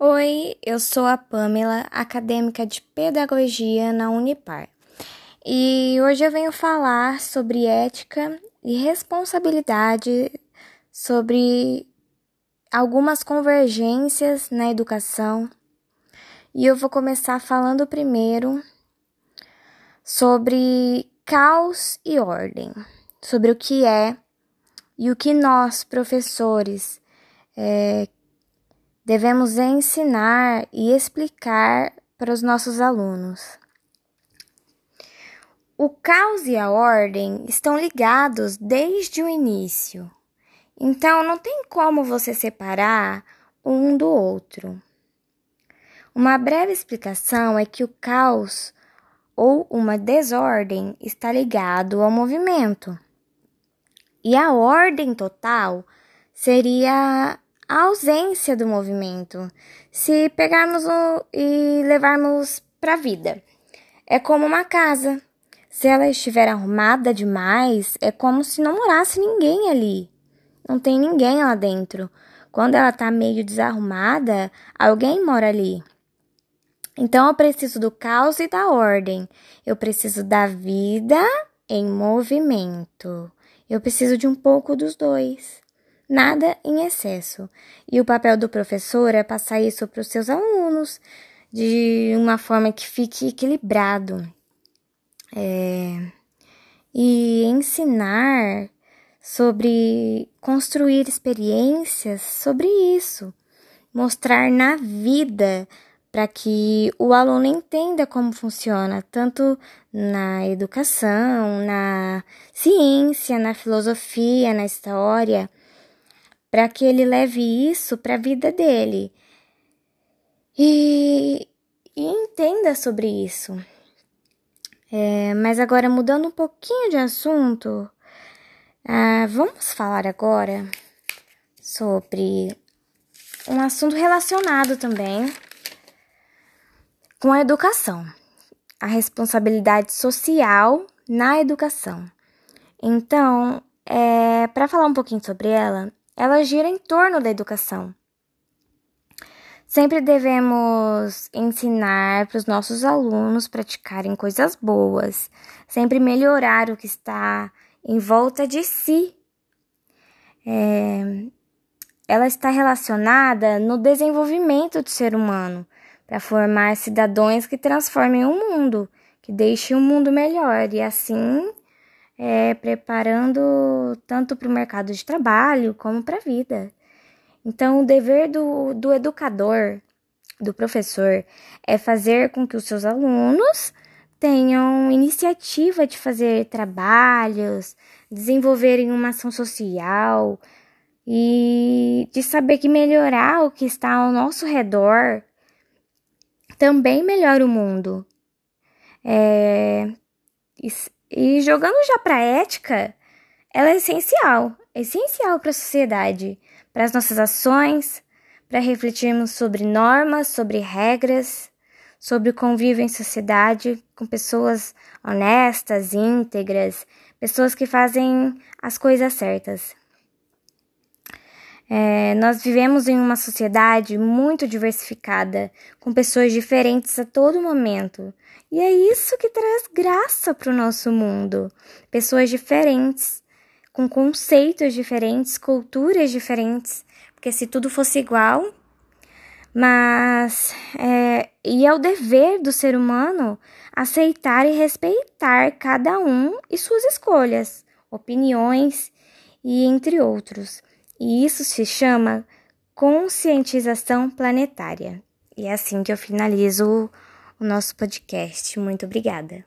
Oi, eu sou a Pamela, acadêmica de Pedagogia na Unipar. E hoje eu venho falar sobre ética e responsabilidade, sobre algumas convergências na educação. E eu vou começar falando primeiro sobre caos e ordem, sobre o que é e o que nós, professores, é, devemos ensinar e explicar para os nossos alunos. O caos e a ordem estão ligados desde o início, então não tem como você separar um do outro. Uma breve explicação é que o caos ou uma desordem está ligado ao movimento. E a ordem total seria a ausência do movimento. Se pegarmos o, e levarmos para a vida, é como uma casa. Se ela estiver arrumada demais, é como se não morasse ninguém ali. Não tem ninguém lá dentro. Quando ela está meio desarrumada, alguém mora ali. Então eu preciso do caos e da ordem. Eu preciso da vida em movimento. Eu preciso de um pouco dos dois nada em excesso. E o papel do professor é passar isso para os seus alunos de uma forma que fique equilibrado. É, e ensinar sobre construir experiências sobre isso, mostrar na vida para que o aluno entenda como funciona, tanto na educação, na ciência, na filosofia, na história para que ele leve isso para a vida dele e, e, entenda sobre isso. É, mas agora, mudando um pouquinho de assunto, ah, vamos falar agora sobre um assunto relacionado também com a educação, a responsabilidade social na educação. Então, é, para falar um pouquinho sobre ela, ela gira em torno da educação. Sempre devemos ensinar para os nossos alunos praticarem coisas boas, sempre melhorar o que está em volta de si. É, ela está relacionada no desenvolvimento do ser humano, para formar cidadãos que transformem o mundo, que deixem o mundo melhor e assim é, preparando tanto para o mercado de trabalho como para a vida. Então, o dever do, do educador, do professor, é fazer com que os seus alunos tenham iniciativa de fazer trabalhos, desenvolverem uma ação social e de saber que melhorar o que está ao nosso redor também melhora o mundo. É, e jogando já para a ética, ela é essencial, é essencial para a sociedade, para as nossas ações, para refletirmos sobre normas, sobre regras, sobre o convívio em sociedade com pessoas honestas, íntegras, pessoas que fazem as coisas certas. É, nós vivemos em uma sociedade muito diversificada, com pessoas diferentes a todo momento. E é isso que traz graça para o nosso mundo. Pessoas diferentes, com conceitos diferentes, culturas diferentes. Porque se tudo fosse igual. Mas. É, e é o dever do ser humano aceitar e respeitar cada um e suas escolhas, opiniões e entre outros. E isso se chama conscientização planetária. E é assim que eu finalizo o nosso podcast. Muito obrigada.